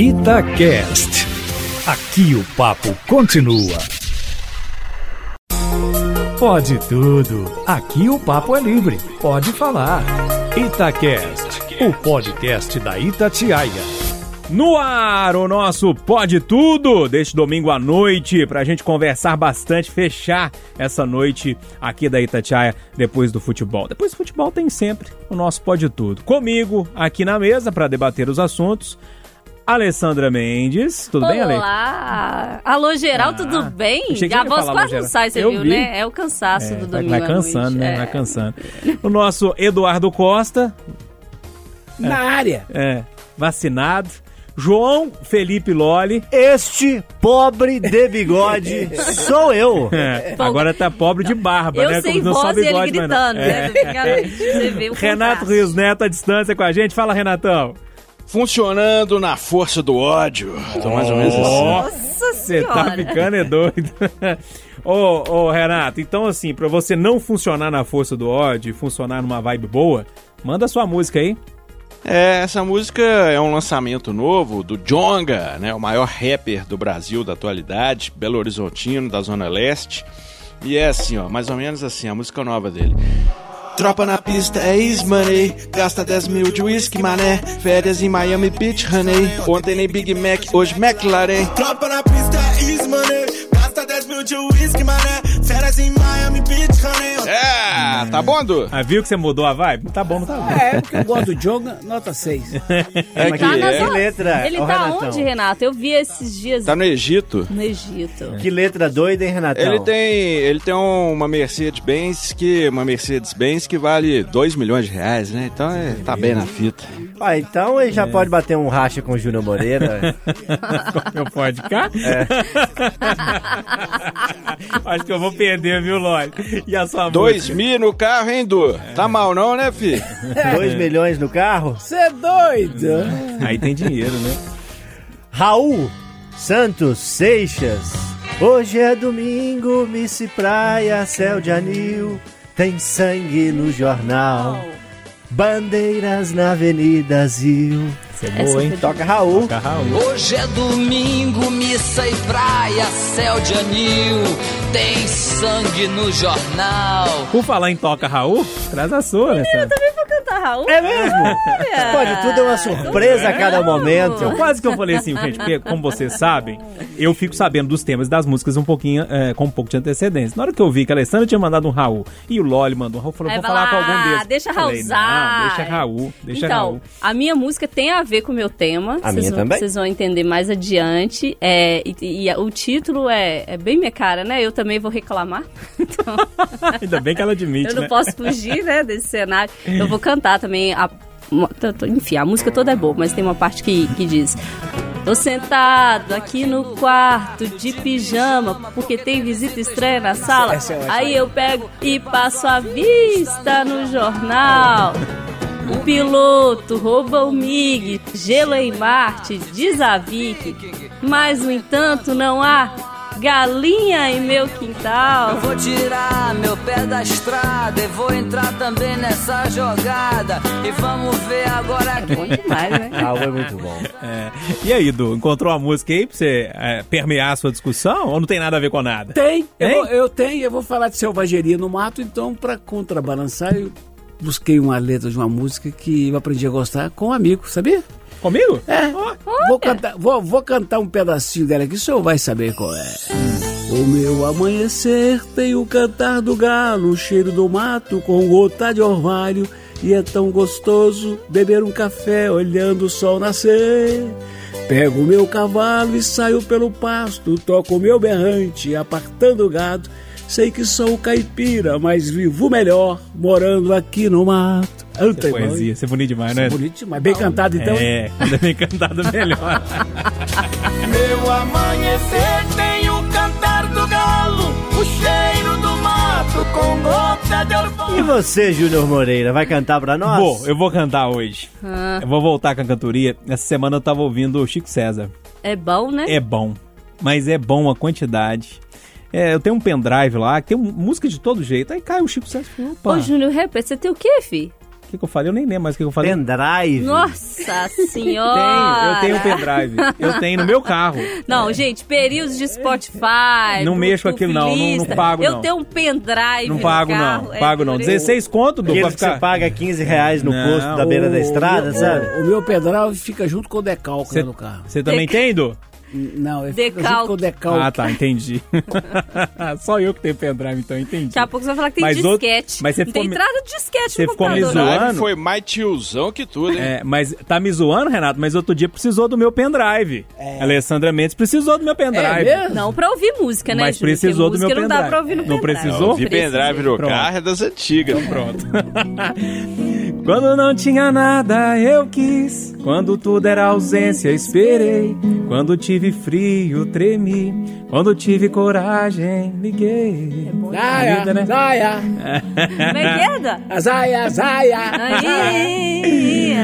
Itacast. Aqui o papo continua. Pode tudo. Aqui o papo é livre. Pode falar. Itacast, o podcast da Itatiaia. No ar, o nosso Pode Tudo deste domingo à noite, pra gente conversar bastante, fechar essa noite aqui da Itatiaia depois do futebol. Depois do futebol tem sempre o nosso Pode Tudo. Comigo aqui na mesa para debater os assuntos. Alessandra Mendes, tudo Olá. bem, Ale? Olá! Alô, geral, Ah, tudo bem? A voz quase não sai, você Eu viu, vi. né? É o cansaço do vai, domingo vai à cansando, noite. né? É. Vai cansando. O nosso Eduardo Costa, Na área. é, vacinado. João Felipe Loli, Este pobre de bigode sou eu. é, agora tá pobre de barba, Eu né? sem não só voz e ele bigode, mas não. gritando, É. né? O Renato. Rios Neto à distância com a gente. Fala, Renatão. Funcionando na força do ódio. Tô mais ou menos assim. Nossa, você tá ficando é doido. ô, ô, Renato, então assim, pra você não funcionar na força do ódio e funcionar numa vibe boa, manda sua música aí. É, essa música é um lançamento novo do Jonga, né? O maior rapper do Brasil da atualidade, Belo Horizontino, da Zona Leste. E é assim, ó, mais ou menos assim, a música nova dele. Tropa na pista é ex-money, gasta 10 mil de whisky, mané. Férias em Miami Beach, honey. Ontem nem Big Mac, hoje McLaren. Tropa na pista, easy money. Gasta 10 mil de whisky, mané. É, tá bom, Du? Ah, viu que você mudou a vibe? Tá bom, não tá bom. É, porque eu gosto do Jonga, nota 6. É Mas Tá que, na que letra, Ele tá Renatão? onde, Renato? Eu vi esses dias Tá no Egito. no Egito. Que letra doida, hein, Renatão? Ele tem, ele tem um- uma Mercedes-Benz que, uma Mercedes-Benz que vale 2 milhões de reais, né? Então é, tá bem na fita. Ah, então ele já pode bater um racha com o Júnior Moreira. Meu pode cá? Acho que eu vou perder, viu, Loli? E a sua 2 música? mil no carro, hein, Du? Tá mal não, né, fi? 2 milhões no carro. Você é doido? Aí tem dinheiro, né? Raul Santos Seixas. Hoje é domingo, Miss Praia, céu de anil. Tem sangue no jornal. Bandeiras na Avenida Zil. Você é boa, hein? Toca Raul. Toca Raul. Hoje é domingo, missa e praia, céu de anil, tem sangue no jornal. Por falar em Toca Raul, traz a sua, né? Sandra? Vou cantar, Raul. É mesmo? Olha. Pode tudo é uma surpresa a cada momento. Eu quase que eu falei assim, gente, porque, como vocês sabem, eu fico sabendo dos temas das músicas um pouquinho, é, com um pouco de antecedência. Na hora que eu vi que a Alessandra tinha mandado um Raul e o Loli mandou um Raul, eu falei, Aí vou falar com algum deles. deixa Falei, Raulzar. Não, deixa Raul, deixa então, Raul. a minha música tem a ver com o meu tema. A Vocês minha vão- também. Vocês vão entender mais adiante. É, e, e o título é, é bem minha cara, né? Eu também vou reclamar. Então, Ainda bem que ela admite, eu não né? posso fugir, né, desse cenário. Eu vou cantar também. A, enfim, a música toda é boa, mas tem uma parte que, que diz... Tô sentado aqui no quarto de pijama porque tem visita estranha na sala. É. Aí eu pego e passo a vista no jornal. O piloto rouba o MiG, gelo em Marte, diz a Vicky. Mas, no entanto, não há galinha em meu quintal. Vou tirar meu pé da estrada e vou entrar também nessa jogada. E vamos ver agora Bom demais, né? Raul é muito bom. É. E aí, Du, encontrou uma música aí pra você é, permear a sua discussão ou não tem nada a ver com nada? Tem, eu, Tem? vou- eu tenho, eu vou falar de selvageria no mato, então pra contrabalançar eu busquei uma letra de uma música que eu aprendi a gostar com um amigo, sabia? Comigo? É, vou cantar, vou, vou cantar um pedacinho dela aqui, o senhor vai saber qual é. O meu amanhecer tem o cantar do galo, o cheiro do mato com gota de orvalho. E é tão gostoso beber um café olhando o sol nascer. Pego o meu cavalo e saio pelo pasto, toco o meu berrante, apartando o gado. Sei que sou caipira, mas vivo melhor morando aqui no mato. Anta, Poesia, você é bonito demais, né? Bonito demais. Bem cantado então. É, quando é bem cantado, melhor. Meu amanhecer tem o cantar do galo. O cheiro do mato com gota de E orvalho. você, Júnior Moreira, vai cantar pra nós? Vou, eu vou cantar hoje. Ah, Eu vou voltar com a cantoria. Essa semana eu tava ouvindo o Chico César. é bom, né? É bom, mas é bom a quantidade. É, eu tenho um pendrive lá, que tem música de todo jeito. Aí cai o Chico César e opa. Ô, Júnior Rapper, você tem o quê, fi? O que, que eu falei? Eu nem lembro mais o que, que eu falei. Pendrive. Nossa Tenho, senhora! eu tenho um pendrive. Eu tenho no meu carro. Não, gente, períodos de Spotify. Não mexo com aquilo, não, não- pago, Eu não. tenho um pendrive. Não no pago, carro, não. é Pago, não. por isso. 16 conto, pra que você ficar... paga 15 reais no Não, posto da beira da O- estrada, o, sabe? O, o meu pendrive fica junto com o decalque Cê- no carro. Você também tem, Du? Não, fica Decalque. junto com o decalque. Ah, tá, entendi. Só eu que tenho pendrive, então entendi. Daqui a pouco você vai falar que tem Mas outro- disquete. mas você não ficou tem me- entrada de disquete Você no ficou me computador. zoando? Drive foi mais tiozão que tudo, hein? É, mas tá me zoando, Renato, mas outro dia precisou do meu pendrive. Alessandra Mendes precisou do meu pendrive. É mesmo? Não pra ouvir música, né, Mas Júlio? precisou Porque do meu música não dá pendrive. pra ouvir no Não pendrive. precisou? Vi pendrive no Pronto. carro é das antigas. Pronto. Quando não tinha nada, eu quis. Quando tudo era ausência, esperei. Quando tive frio, tremi. Quando tive coragem, liguei. Vida, né? Como é que é, Dan? zaia, zaia. Aí,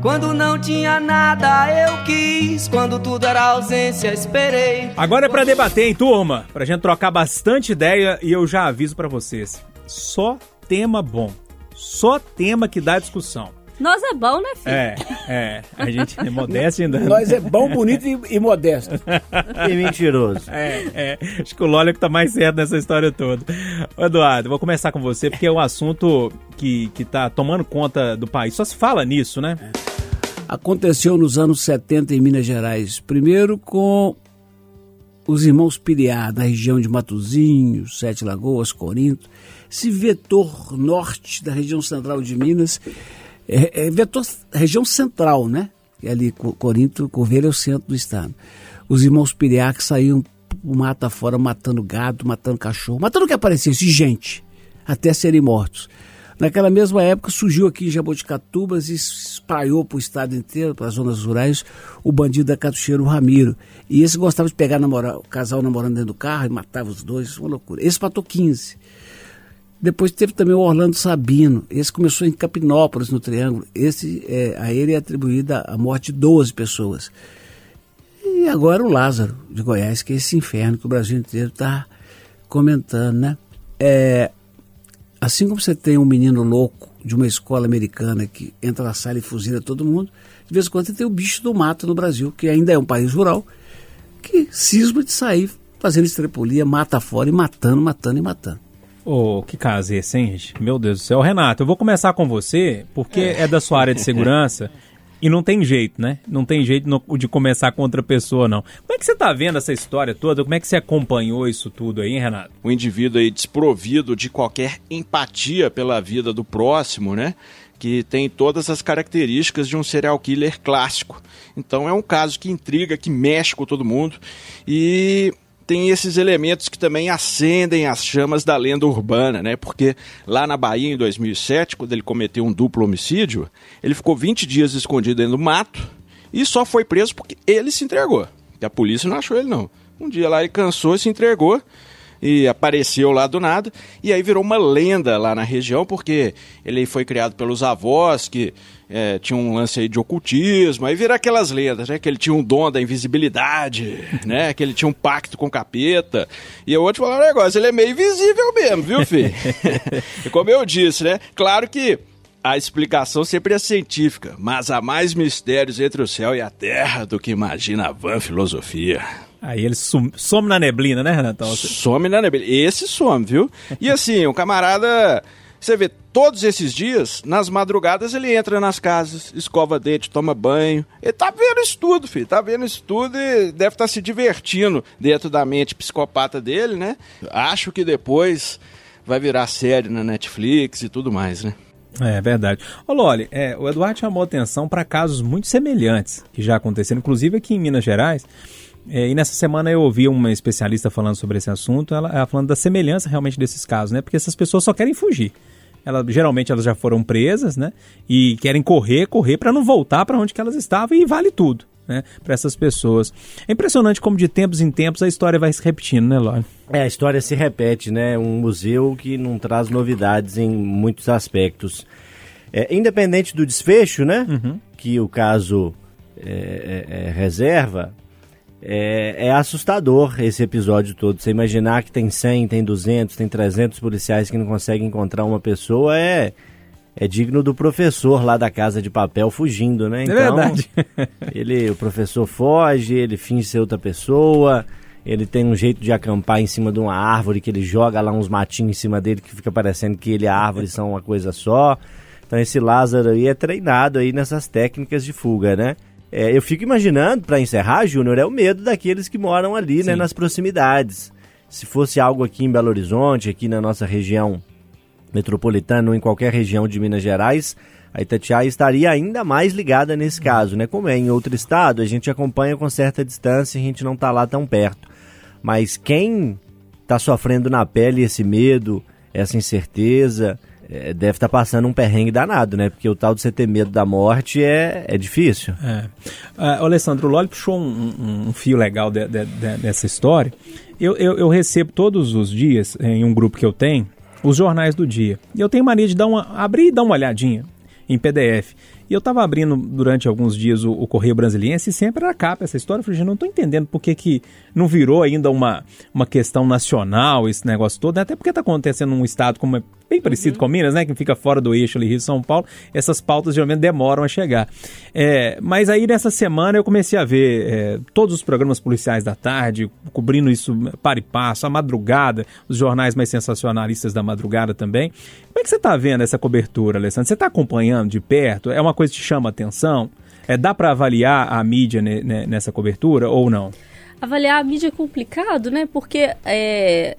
Quando não tinha nada, eu quis. Quando tudo era ausência, esperei. Agora é pra debater, hein, turma? Pra gente trocar bastante ideia e eu já aviso pra vocês. Só tema bom. Só tema que dá discussão. Nós é bom, né, filho? É, é. A gente é modesto ainda. Nós é bom, bonito e, e modesto. E mentiroso. É, é. Acho que o Lólio que tá mais certo nessa história toda. Ô, Eduardo, vou começar com você, porque é um assunto que, que tá tomando conta do país. Só se fala nisso, né? Aconteceu nos anos 70 em Minas Gerais. Primeiro com os irmãos Piriá, na região de Matozinho, Sete Lagoas, Corinto. Esse vetor norte da região central de Minas, é, é vetor região central, né? E ali, Co- Corinto, Corveira é o centro do estado. Os irmãos Piriá que saíam o mata fora matando gado, matando cachorro, matando o que aparecesse, gente, até serem mortos. Naquela mesma época surgiu aqui em Jaboticatubas e espalhou para o estado inteiro, para as zonas rurais, o bandido da Catucheiro, o Ramiro. E esse gostava de pegar namora, o casal namorando dentro do carro e matava os dois, uma loucura. Esse matou 15. Depois teve também o Orlando Sabino. Esse começou em Capinópolis, no Triângulo. Esse, é, a ele é atribuída a morte de 12 pessoas. E agora o Lázaro, de Goiás, que é esse inferno que o Brasil inteiro está comentando, né? É, assim como você tem um menino louco de uma escola americana que entra na sala e fuzila todo mundo, de vez em quando você tem o bicho do mato no Brasil, que ainda é um país rural, que cisma de sair fazendo estrepolia, mata fora e matando, matando e matando. Ô, que caso é esse, hein, gente? Meu Deus do céu. Renato, eu vou começar com você, porque é, da sua área de segurança. E não tem jeito, né? Não tem jeito no- de começar com outra pessoa, não. Como é que você tá vendo essa história toda? Como é que você acompanhou isso tudo aí, hein, Renato? um indivíduo aí desprovido de qualquer empatia pela vida do próximo, né? Que tem todas as características de um serial killer clássico. Então é um caso que intriga, que mexe com todo mundo e tem esses elementos que também acendem as chamas da lenda urbana, né? Porque lá na Bahia, em 2007, quando ele cometeu um duplo homicídio, ele ficou 20 dias escondido dentro do mato e só foi preso porque ele se entregou. Que a polícia não achou ele, não. Um dia lá ele cansou e se entregou e apareceu lá do nada, e aí virou uma lenda lá na região, porque ele foi criado pelos avós que é, tinham um lance aí de ocultismo, aí vira aquelas lendas, né? Que ele tinha um dom da invisibilidade, né? Que ele tinha um pacto com o capeta. E eu vou te falar um negócio, ele é meio invisível mesmo, viu, filho? e como eu disse, né? Claro que a explicação sempre é científica, mas há mais mistérios entre o céu e a terra do que imagina a van filosofia. Aí ele sum- some na neblina, né, Renatão? Some na neblina. Esse some, viu? E assim, o camarada. Você vê, todos esses dias, nas madrugadas, ele entra nas casas, escova dente, toma banho. Ele tá vendo isso tudo, filho. Tá vendo isso tudo e deve estar se divertindo dentro da mente psicopata dele, né? Acho que depois vai virar série na Netflix e tudo mais, né? É verdade. Ô Loli, é, o Eduardo chamou atenção para casos muito semelhantes que já aconteceram, inclusive aqui em Minas Gerais. É, e nessa semana eu ouvi uma especialista falando sobre esse assunto, ela, ela falando da semelhança realmente desses casos, né? Porque essas pessoas só querem fugir. Ela, geralmente elas já foram presas, né? E querem correr, correr para não voltar para onde que elas estavam e vale tudo, né? Para essas pessoas. É impressionante como de tempos em tempos a história vai se repetindo, né, Loli? É, a história se repete, né? Um museu que não traz novidades em muitos aspectos. É, independente do desfecho, né? Que o caso é, é, é, reserva, é, é assustador esse episódio todo. Você imaginar que tem 100, tem 200, tem 300 policiais que não conseguem encontrar uma pessoa é, é digno do professor lá da Casa de Papel fugindo, né? É verdade. ele, o professor foge, ele finge ser outra pessoa, ele tem um jeito de acampar em cima de uma árvore que ele joga lá uns matinhos em cima dele que fica parecendo que ele e a árvore são uma coisa só. Então esse Lázaro aí é treinado aí nessas técnicas de fuga, né? É, eu fico imaginando, para encerrar, Júnior, é o medo daqueles que moram ali, né, nas proximidades. Se fosse algo aqui em Belo Horizonte, aqui na nossa região metropolitana ou em qualquer região de Minas Gerais, a Itatiaia estaria ainda mais ligada nesse caso, né? Como é em outro estado, a gente acompanha com certa distância e a gente não está lá tão perto. Mas quem está sofrendo na pele esse medo, essa incerteza, é, deve estar tá passando um perrengue danado, né? Porque o tal de você ter medo da morte é, é difícil. É. Uh, Alessandro, o Loli puxou um, um, um, fio legal de, de, de, dessa história. Eu, eu, eu, recebo todos os dias, em um grupo que eu tenho, os jornais do dia. E eu tenho mania de dar uma, abrir e dar uma olhadinha em PDF. E eu estava abrindo durante alguns dias o, o Correio Brasiliense e sempre era capa essa história. Eu falei, não estou entendendo por que, que não virou ainda uma, uma questão nacional esse negócio todo, né? até porque está acontecendo num estado como é bem parecido uhum. com Minas, né? Que fica fora do eixo ali Rio-São Paulo. Essas pautas geralmente demoram a chegar. É, mas aí nessa semana eu comecei a ver é, todos os programas policiais da tarde, cobrindo isso para e passo, a madrugada, os jornais mais sensacionalistas da madrugada também. Como é que você está vendo essa cobertura, Alessandro? Você está acompanhando de perto? É uma coisa que te chama a atenção? É, dá para avaliar a mídia ne, ne, nessa cobertura ou não? Avaliar a mídia é complicado, né? Porque é,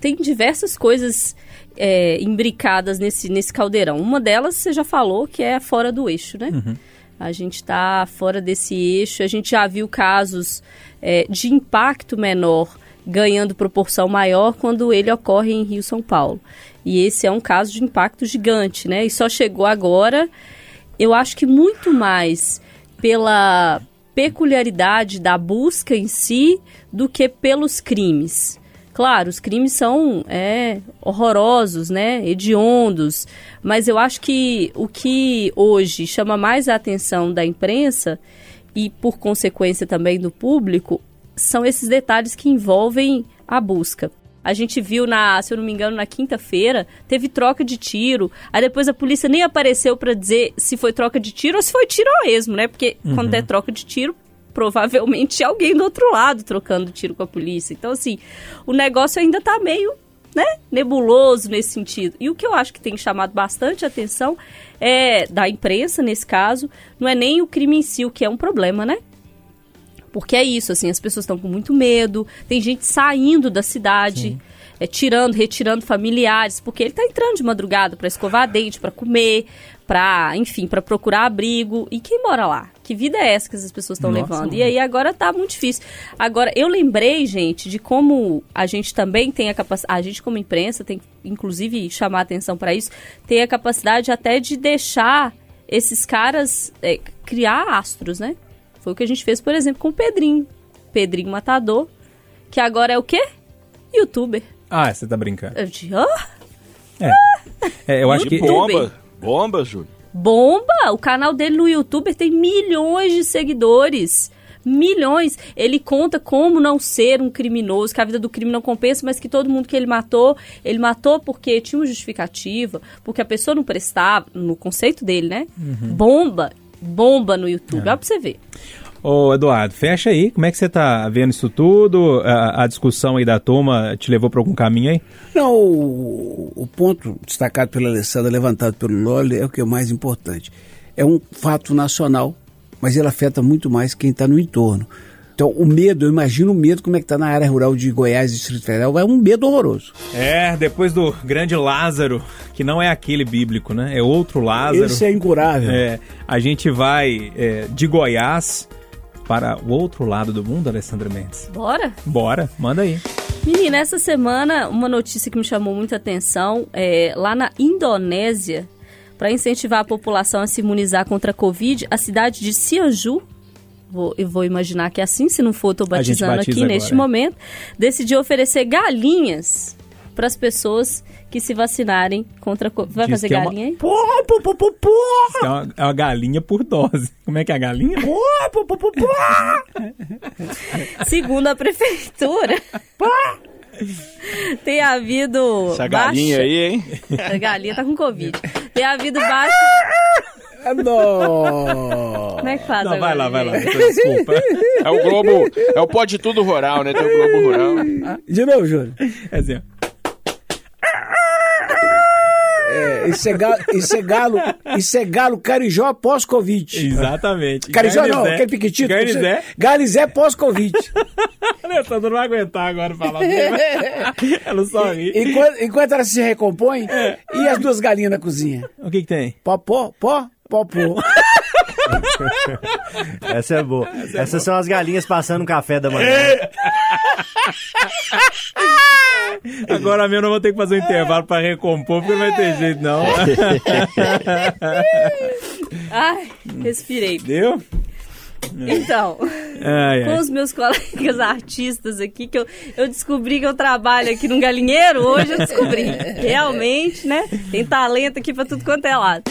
tem diversas coisas é, imbricadas nesse, nesse caldeirão. Uma delas você já falou que é fora do eixo, né? Uhum. A gente está fora desse eixo, a gente já viu casos é, de impacto menor ganhando proporção maior quando ele ocorre em Rio São Paulo. E esse é um caso de impacto gigante, né? E só chegou agora, eu acho que muito mais pela peculiaridade da busca em si do que pelos crimes. Claro, os crimes são é, horrorosos, né, hediondos, mas eu acho que o que hoje chama mais a atenção da imprensa e, por consequência, também do público, são esses detalhes que envolvem a busca. A gente viu na, se eu não me engano, na quinta-feira, teve troca de tiro. Aí depois a polícia nem apareceu para dizer se foi troca de tiro ou se foi tiro mesmo, né? Porque uhum. quando é troca de tiro, provavelmente alguém do outro lado trocando tiro com a polícia. Então, assim, o negócio ainda tá meio né, nebuloso nesse sentido. E o que eu acho que tem chamado bastante atenção é da imprensa, nesse caso, não é nem o crime em si, o que é um problema, né? Porque é isso, assim, as pessoas estão com muito medo, tem gente saindo da cidade, é, tirando, retirando familiares, porque ele está entrando de madrugada para escovar dente, para comer, para, enfim, para procurar abrigo. E quem mora lá? Que vida é essa que as pessoas estão levando? E aí agora tá muito difícil. Agora, eu lembrei, gente, de como a gente também tem a capacidade, a gente como imprensa tem inclusive chamar atenção para isso, tem a capacidade até de deixar esses caras é, criar astros, né? Foi o que a gente fez, por exemplo, com o Pedrinho. Pedrinho Matador, que agora é o quê? Youtuber. Ah, você tá brincando. Eu disse, ah? É. é eu acho que... Bomba, bomba, Júlio. Bomba! O canal dele no YouTube tem milhões de seguidores. Milhões. Ele conta como não ser um criminoso, que a vida do crime não compensa, mas que todo mundo que ele matou, ele matou porque tinha uma justificativa, porque a pessoa não prestava, no conceito dele, né? Uhum. Bomba bomba no YouTube. É. Olha pra você ver. Ô, Eduardo, fecha aí. Como é que você tá vendo isso tudo? A, a discussão aí da turma te levou para algum caminho aí? Não, o, o, ponto destacado pela Alessandra, levantado pelo Loli, é o que é mais importante. É um fato nacional, mas ele afeta muito mais quem está no entorno. Então, o medo, eu imagino o medo como é que está na área rural de Goiás, Distrito Federal, é um medo horroroso. É, depois do grande Lázaro, que não é aquele bíblico, né? É outro Lázaro. Esse é incurável. É, a gente vai é, de Goiás para o outro lado do mundo, Alessandra Mendes. Bora? Bora, manda aí. Menina, essa semana, uma notícia que me chamou muita atenção é lá na Indonésia, para incentivar a população a se imunizar contra a Covid, a cidade de Cianju, vou, eu vou imaginar que é assim, se não for, estou batizando aqui agora. neste momento, decidiu oferecer galinhas para as pessoas que se vacinarem contra a Vai Diz fazer é galinha aí? Pô, pô, pô, pô, pô. É, uma, é uma galinha por dose. Como é que é a galinha? Pô, pô, pô, pô. Segundo a prefeitura. Tem havido. Essa galinha baixa- aí, hein? A galinha tá com Covid. Tem havido baixo. Não. Como é que faz Não, vai lá, vai lá. Desculpa. É o Globo, é o Pode Tudo Rural, né? Tem o Globo Rural. De novo, Júlio. É assim, ó. É, isso, é galo, isso, é galo, isso é galo carijó pós-Covid. Exatamente. Carijó não, Garnizé. aquele piquitito. Garnizé. Galizé pós-Covid. Alessandro não vai aguentar agora falar dele. Ela só ri. enquanto, enquanto ela se recompõe, e as duas galinhas na cozinha? O que que tem? Pó, pó, pó, pó. Essa é boa. Essas são as galinhas passando um café da manhã. Agora mesmo eu vou ter que fazer um intervalo pra recompor, porque não vai ter jeito, não. Ai, respirei. Deu? Então, Ai, com ai. os meus colegas artistas aqui, que eu, eu descobri que eu trabalho aqui num galinheiro, hoje eu descobri. Realmente, né? Tem talento aqui pra tudo quanto é lado.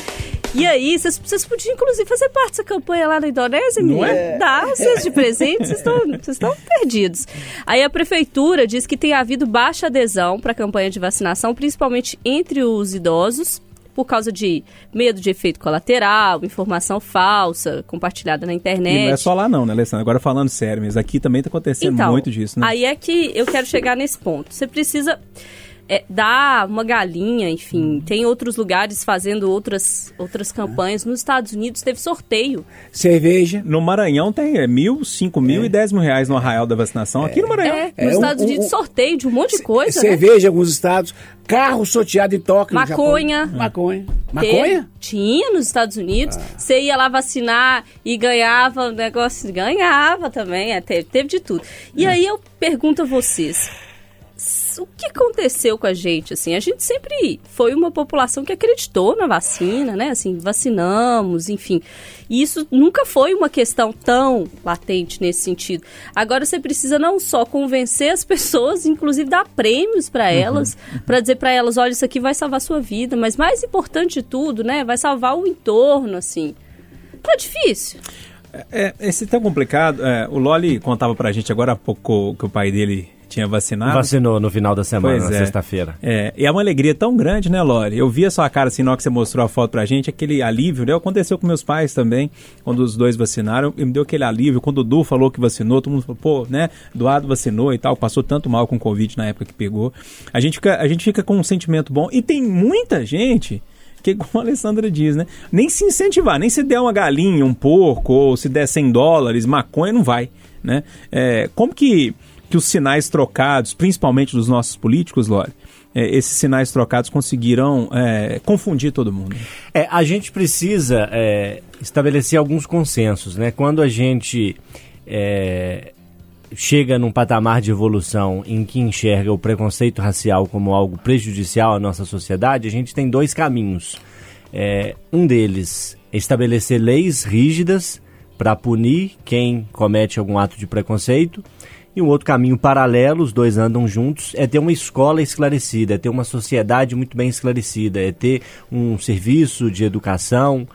E aí, vocês, podiam, inclusive, fazer parte dessa campanha lá na Indonésia, Não é? Dá, vocês de presente, vocês estão perdidos. Aí a prefeitura diz que tem havido baixa adesão para a campanha de vacinação, principalmente entre os idosos, por causa de medo de efeito colateral, informação falsa compartilhada na internet. E não é só lá não, né, Alessandro? Agora falando sério mesmo, aqui também tá acontecendo Então, muito disso, né? Aí é que eu quero chegar nesse ponto. Você precisa é, dar uma galinha, enfim. Tem outros lugares fazendo outras, outras campanhas. Nos Estados Unidos teve sorteio. Cerveja. No Maranhão tem é, mil, cinco mil e dez mil reais no arraial da vacinação. Aqui no Maranhão. É, É, nos Estados um- Unidos um- sorteio de um monte de coisa, né? cerveja em alguns estados. Carro sorteado em Tóquio. no Japão. Maconha. Maconha. Teve- Maconha? Ah. Tinha nos Estados Unidos. Você ia lá vacinar e ganhava o negócio. Ganhava também, é, teve, teve de tudo. E É. aí eu pergunto a vocês. O que aconteceu com a gente, assim? A gente sempre foi uma população que acreditou na vacina, né? Assim, vacinamos, enfim. E isso nunca foi uma questão tão latente nesse sentido. Agora você precisa não só convencer as pessoas, inclusive dar prêmios para elas, para dizer para elas, olha, isso aqui vai salvar a sua vida, mas mais importante de tudo, né, vai salvar o entorno, assim. Tá difícil. É, esse é tão complicado. é, o Loli contava pra gente agora há pouco que o pai dele tinha vacinado. Vacinou no final da semana, Pois na é. sexta-feira. É, e é uma alegria tão grande, né, Lori? Eu vi a sua cara assim na hora que você mostrou a foto pra gente, aquele alívio, né? Aconteceu com meus pais também, quando os dois vacinaram, e me deu aquele alívio. Quando o Du falou que vacinou, todo mundo falou, pô, né? Doado vacinou e tal, passou tanto mal com o Covid na época que pegou. A gente fica, a gente fica com um sentimento bom. E tem muita gente que, como a Alessandra diz, né? Nem se incentivar, nem se der uma galinha, um porco, ou se der 100 dólares, maconha, não vai, né? É, como que, que os sinais trocados, principalmente dos nossos políticos, Lore, é, esses sinais trocados conseguiram é, confundir todo mundo? É, a gente precisa é, estabelecer alguns consensos, né? Quando a gente é, chega num patamar de evolução em que enxerga o preconceito racial como algo prejudicial à nossa sociedade, a gente tem dois caminhos. É, um deles é estabelecer leis rígidas para punir quem comete algum ato de preconceito. E um outro caminho paralelo, os dois andam juntos, é ter uma escola esclarecida, é ter uma sociedade muito bem esclarecida, é ter um serviço de educação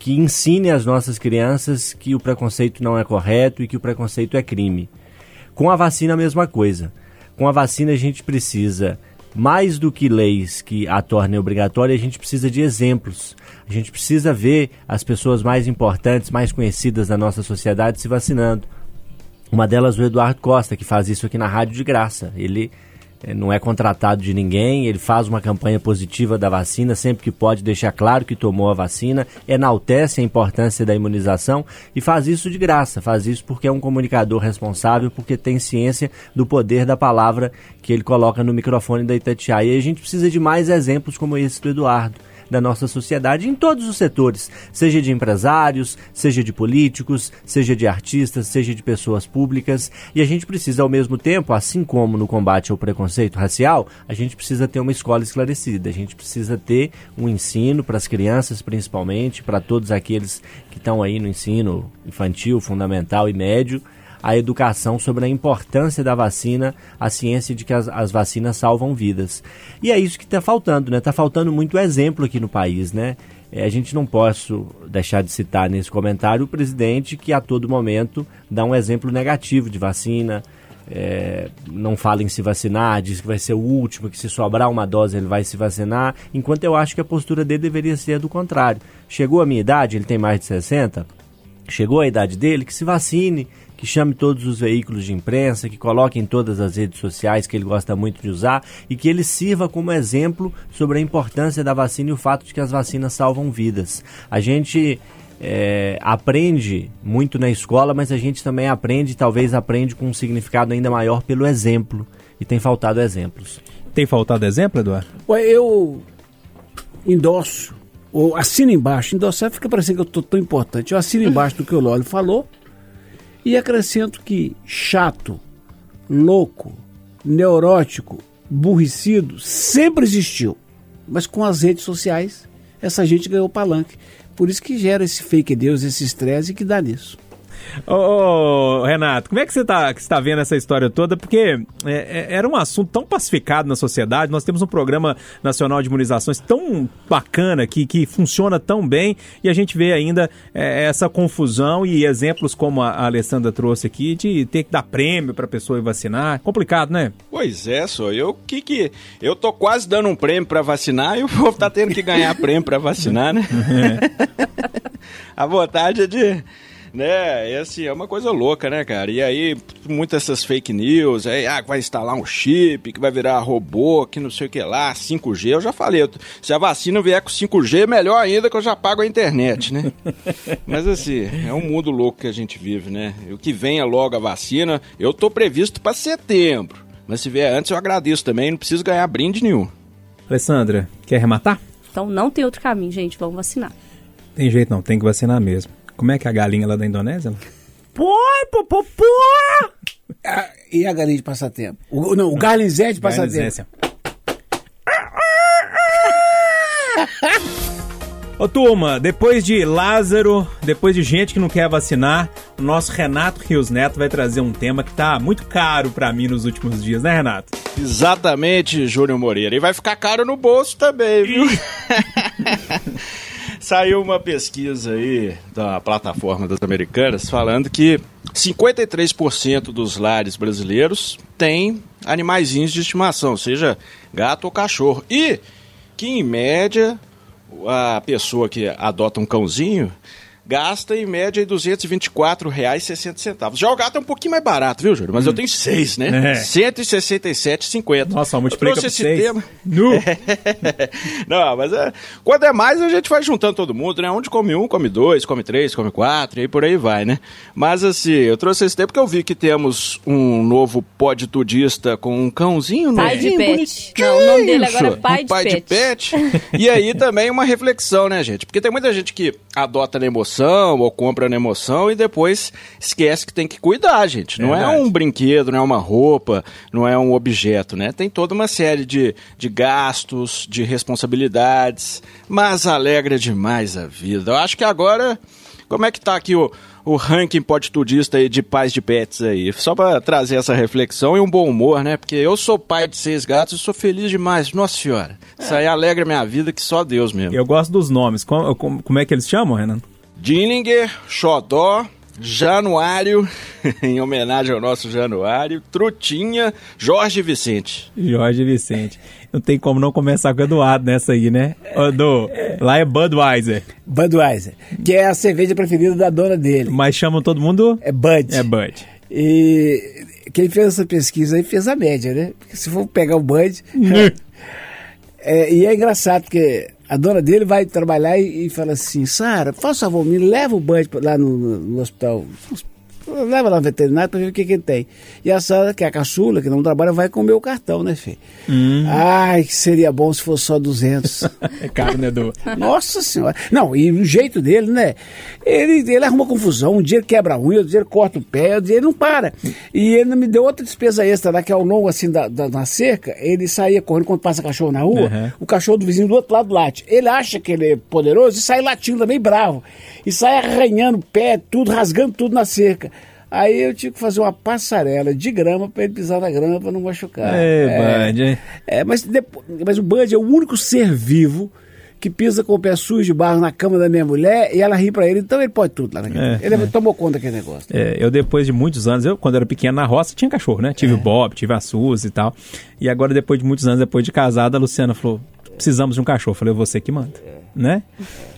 que ensine às nossas crianças que o preconceito não é correto e que o preconceito é crime. Com a vacina, a mesma coisa. Com a vacina, a gente precisa, mais do que leis que a tornem obrigatória, a gente precisa de exemplos. A gente precisa ver as pessoas mais importantes, mais conhecidas da nossa sociedade se vacinando. Uma delas, o Eduardo Costa, que faz isso aqui na rádio de graça. Ele eh, não é contratado de ninguém, ele faz uma campanha positiva da vacina, sempre que pode deixar claro que tomou a vacina, enaltece a importância da imunização e faz isso de graça. Faz isso porque é um comunicador responsável, porque tem ciência do poder da palavra que ele coloca no microfone da Itatiaia. E a gente precisa de mais exemplos como esse do Eduardo da nossa sociedade em todos os setores, seja de empresários, seja de políticos, seja de artistas, seja de pessoas públicas. E a gente precisa, ao mesmo tempo, assim como no combate ao preconceito racial, a gente precisa ter uma escola esclarecida, a gente precisa ter um ensino para as crianças, principalmente, para todos aqueles que estão aí no ensino infantil, fundamental e médio a educação sobre a importância da vacina, a ciência de que as, as vacinas salvam vidas. E é isso que está faltando, né? Está faltando muito exemplo aqui no país, né? É, a gente não posso deixar de citar nesse comentário o presidente que a todo momento dá um exemplo negativo de vacina, é, não fala em se vacinar, diz que vai ser o último, que se sobrar uma dose ele vai se vacinar, enquanto eu acho que a postura dele deveria ser do contrário. Chegou a minha idade, ele tem mais de 60, chegou a idade dele, que se vacine, que chame todos os veículos de imprensa, que coloque em todas as redes sociais que ele gosta muito de usar e que ele sirva como exemplo sobre a importância da vacina e o fato de que as vacinas salvam vidas. A gente é, aprende muito na escola, mas a gente também aprende, talvez aprende com um significado ainda maior pelo exemplo. E tem faltado exemplos. Tem faltado exemplo, Eduardo? Ué, eu endosso, ou assino embaixo, endossar fica parecendo que eu estou tão importante. Eu assino embaixo do que o Lólio falou e acrescento que chato, louco, neurótico, burricido sempre existiu. Mas com as redes sociais, essa gente ganhou palanque. Por isso que gera esse fake news, esse estresse que dá nisso. Ô, ô, Renato, como é que você está tá vendo essa história toda? Porque é, é, era um assunto tão pacificado na sociedade, nós temos um programa nacional de imunizações tão bacana que, que funciona tão bem e a gente vê ainda é, essa confusão e exemplos como a, a Alessandra trouxe aqui de ter que dar prêmio para a pessoa ir vacinar. Complicado, né? Pois é, só eu que que eu tô quase dando um prêmio para vacinar e o povo tá tendo que ganhar prêmio para vacinar, né? a vontade é de né? E assim, é uma coisa louca, né, cara? E aí, muitas essas fake news, aí, ah, vai instalar um chip, que vai virar robô, que não sei o que lá, 5G. Eu já falei, se a vacina vier com 5G, melhor ainda que eu já pago a internet, né? Mas assim, é um mundo louco que a gente vive, né? O que venha logo a vacina, eu tô previsto para setembro. Mas se vier antes, eu agradeço também, não preciso ganhar brinde nenhum. Alessandra, quer arrematar? Então não tem outro caminho, gente. Vamos vacinar. Tem jeito não, tem que vacinar mesmo. Como é que é a galinha lá da Indonésia? Pô, pô, pô, pô! Ah, e a galinha de passatempo? O, não, o garlinzé de passatempo. Ô turma, depois de Lázaro, depois de gente que não quer vacinar, o nosso Renato Rios Neto vai trazer um tema que tá muito caro para mim nos últimos dias, né, Renato? Exatamente, Júnior Moreira. E vai ficar caro no bolso também, viu? Saiu uma pesquisa aí da plataforma das americanas falando que 53% dos lares brasileiros têm animaizinhos de estimação, seja gato ou cachorro. E que, em média, a pessoa que adota um cãozinho gasta em média R$ 224,60. Já o gato é um pouquinho mais barato, viu, Júlio? Mas hum. eu tenho seis, né? É. R$ 167,50. Nossa, multiplica por seis. Tema... Nu. Não, mas é... quando é mais, a gente vai juntando todo mundo, né? Onde come um, come dois, come três, come quatro, e aí por aí vai, né? Mas assim, eu trouxe esse tempo porque eu vi que temos um novo podtudista com um cãozinho pai de pet. Não, o nome dele agora é pai, um pai de, de pet. e aí também uma reflexão, né, gente? Porque tem muita gente que adota na emoção emoção ou compra na emoção e depois esquece que tem que cuidar, gente. Não é, é um brinquedo, não é uma roupa, não é um objeto, né? Tem toda uma série de, de gastos, de responsabilidades, mas alegra demais a vida. Eu acho que agora, como é que tá aqui o o ranking podtudista aí de pais de pets aí. Só para trazer essa reflexão e um bom humor, né? Porque eu sou pai de seis gatos e sou feliz demais. Nossa senhora. Isso aí alegra minha vida que só Deus mesmo. Eu gosto dos nomes. Como, como é que eles chamam, Renan? Dillinger, Xodó, Januário, em homenagem ao nosso Januário, Trutinha, Jorge Vicente. Jorge Vicente. Não tem como não começar com o Eduardo nessa aí, né? Do, lá é Budweiser. Budweiser, que é a cerveja preferida da dona dele. Mas chamam todo mundo? É Bud. É Bud. E quem fez essa pesquisa aí fez a média, né? Porque se for pegar o Bud... é, e é engraçado porque a dona dele vai trabalhar e, e fala assim, Sara, faça favor, me leva o Bud lá no, no, no hospital, leva lá no veterinário para ver o que, que ele tem. E a Sara, que é a caçula, que não trabalha, vai comer o cartão, né, Fê? Hum. Ai, que seria bom se fosse só 200. é caro, né, Edu? Nossa Senhora. Não, e o jeito dele, né? Ele, ele arruma confusão. Um dia ele quebra a unha, outro dia ele corta o pé, outro dia ele não para. E ele me deu outra despesa extra lá, que ao longo, assim, da, da, da cerca, ele saía correndo quando passa cachorro na rua, uhum. o cachorro do vizinho do outro lado late. Ele acha que ele é poderoso e sai latindo também bravo. E sai arranhando o pé, tudo, rasgando tudo na cerca. Aí eu tive que fazer uma passarela de grama para ele pisar na grama para não machucar. É, é, Bud. É, mas, depois, mas o Bud é o único ser vivo que pisa com o pé sujo de barro na cama da minha mulher e ela ri pra ele, então ele pode tudo lá naquele. É, ele tomou conta daquele negócio. É, eu depois de muitos anos, eu quando era pequeno na roça tinha cachorro, né? Tive o Bob, tive a Suzy e tal. E agora depois de muitos anos, depois de casada, a Luciana falou, precisamos de um cachorro. Eu falei, você que manda, né?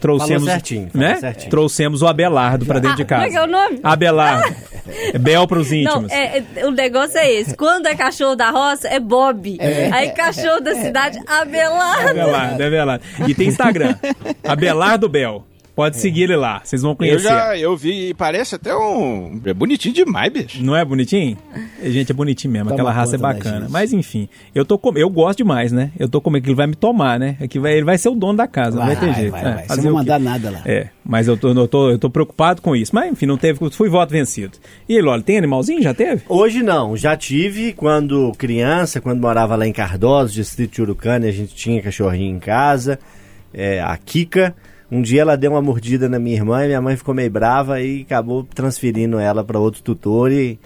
Trouxemos, certinho, falou né? certinho. Trouxemos o Abelardo pra dentro de Como casa. é que é o nome? Abelardo. É Bel pros Não, íntimos. é, é- o negócio é esse. Quando é cachorro da roça, é Bob. Aí cachorro da cidade, Abelardo. Abelardo, Abelardo. E tem Instagram, Abelardo Bel. Pode seguir ele lá, vocês vão Eu conhecer. já eu vi e parece até um. É bonitinho demais, bicho. Não é bonitinho? Gente, é bonitinho mesmo. Toma Aquela raça é bacana. Mas enfim, eu tô com... eu gosto demais, né? Eu tô com medo que ele vai me tomar, né? É que vai... ele vai ser o dono da casa, não vai ter jeito. vai, É, vai. Você fazer não vai mandar nada lá. É, mas eu tô, eu, tô, eu tô preocupado com isso. Mas enfim, não teve. Fui voto vencido. E aí, Loli, tem animalzinho? Já teve? Hoje não, já tive quando criança, quando morava lá em Cardoso, distrito de Urucânia, a gente tinha cachorrinho em casa, é, a Kika. Um dia ela deu uma mordida na minha irmã e minha mãe ficou meio brava e acabou transferindo ela para outro tutor e,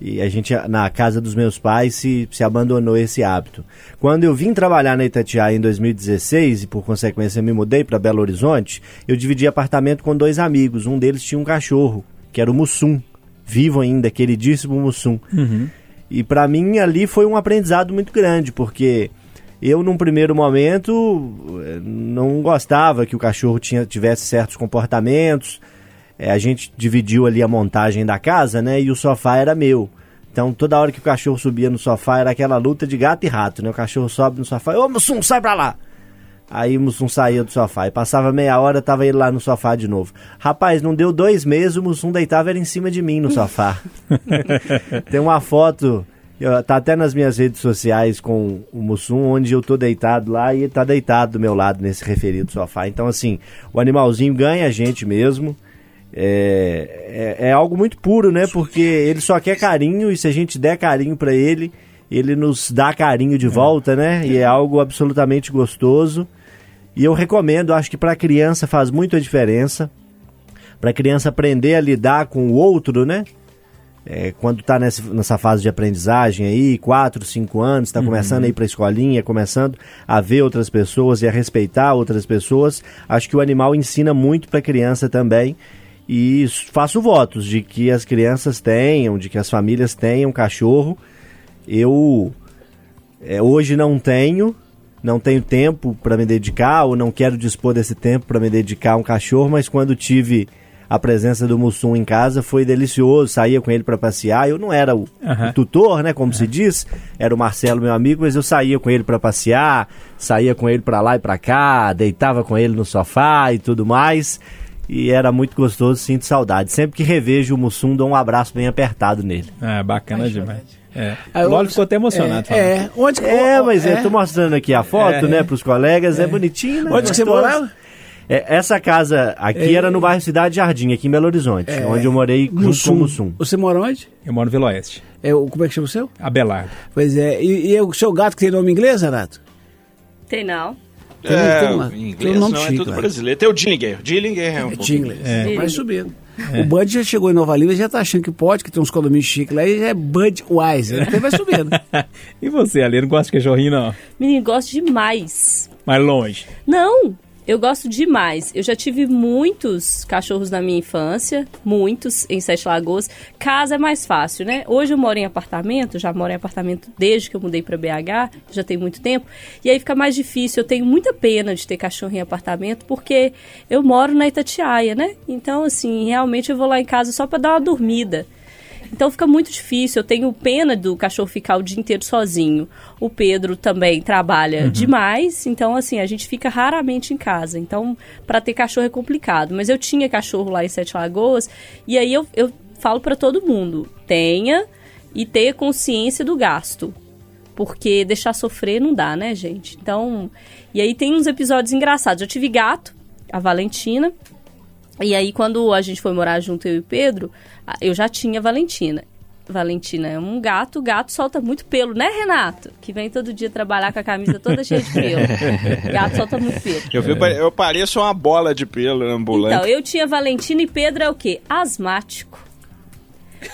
e a gente, na casa dos meus pais, se, se abandonou esse hábito. Quando eu vim trabalhar na Itatiaia em 2016 e por consequência me mudei para Belo Horizonte, eu dividi apartamento com dois amigos. Um deles tinha um cachorro, que era o Mussum, vivo ainda, queridíssimo Mussum. E pra mim ali foi um aprendizado muito grande, porque eu num primeiro momento eh, não gostava que o cachorro tinha, tivesse certos comportamentos. Eh, a gente dividiu ali a montagem da casa, né? E o sofá era meu. Então toda hora que o cachorro subia no sofá era aquela luta de gato e rato, né? O cachorro sobe no sofá, ô Mussum, sai pra lá! Aí o Mussum saía do sofá e passava meia hora, tava ele lá no sofá de novo. Rapaz, não deu dois meses, o Mussum deitava era em cima de mim no sofá. Tem uma foto, eu- tá até nas minhas redes sociais com o Mussum, onde eu tô deitado lá e ele tá deitado do meu lado nesse referido sofá. Então, assim, o animalzinho ganha a gente mesmo. É, é, é algo muito puro, né? Porque ele só quer carinho e se a gente der carinho pra ele, ele nos dá carinho de volta, né? E é algo absolutamente gostoso. E eu recomendo, acho que para criança faz muita diferença. Para criança aprender a lidar com o outro, né? É, quando está nessa, fase de aprendizagem aí, 4, 5 anos, está começando a ir para a escolinha, começando a ver outras pessoas e a respeitar outras pessoas, acho que o animal ensina muito para a criança também. E faço votos de que as crianças tenham, de que as famílias tenham cachorro. Eu é, hoje não tenho, não tenho tempo para me dedicar, ou não quero dispor desse tempo para me dedicar a um cachorro, mas quando tive a presença do Mussum em casa foi delicioso, saía com ele para passear. Eu não era o, Aham. o tutor, né, como se diz, era o Marcelo, meu amigo, mas eu saía com ele para passear, saía com ele para lá e para cá, deitava com ele no sofá e tudo mais. E era muito gostoso, sinto saudade. Sempre que revejo o Mussum, dou um abraço bem apertado nele. Ah, bacana demais. É. Aí, Loli eu- ficou até emocionado. falando. É, é. Onde, É, mas é. eu tô mostrando aqui a foto, É. né, pros colegas, é, bonitinho, né? Onde que você morava? É, essa casa aqui É. era no bairro Cidade Jardim, aqui em Belo Horizonte, onde eu morei junto com o Mussum. Você mora onde? Eu moro no Vila Oeste. É, o- como é que chama o seu? Abelardo. Pois é. E, e o seu gato que tem nome inglês, Renato? Tem não. Tem- É, tem uma- em tem um inglês nome não, é chique, tudo lá. brasileiro. Tem o Dillinger. Dillinger é um É pouco... É. Vai subindo. O Bud já chegou em Nova Lima e já tá achando que pode, que tem uns condomínios chiques lá e já é Bud Wise. Então vai subindo. e você, Ali? Não gosta de cachorrinho, não? Menino, gosto demais. Mais longe. Não, eu gosto demais. Eu já tive muitos cachorros na minha infância, muitos em Sete Lagoas. Casa é mais fácil, né? Hoje eu moro em apartamento, já moro em apartamento desde que eu mudei para BH, já tem muito tempo. E aí fica mais difícil. Eu tenho muita pena de ter cachorro em apartamento porque eu moro na Itatiaia, né? Então, assim, realmente eu vou lá em casa só para dar uma dormida. Então fica muito difícil. Eu tenho pena do cachorro ficar o dia inteiro sozinho. O Pedro também trabalha demais, então assim, a gente fica raramente em casa. Então, para ter cachorro é complicado. Mas eu tinha cachorro lá em Sete Lagoas, e aí eu, eu falo para todo mundo: tenha e tenha consciência do gasto. Porque deixar sofrer não dá, né, gente? Então, e aí tem uns episódios engraçados. Eu tive gato, a Valentina, e aí, quando a gente foi morar junto, eu e o Pedro, eu já tinha Valentina. Valentina é um gato, o gato solta muito pelo, né, Renato? Que vem todo dia trabalhar com a camisa toda cheia de pelo. gato solta muito pelo. Eu, vi, eu pareço uma bola de pelo ambulante. Então, eu tinha Valentina e Pedro é o quê? Asmático.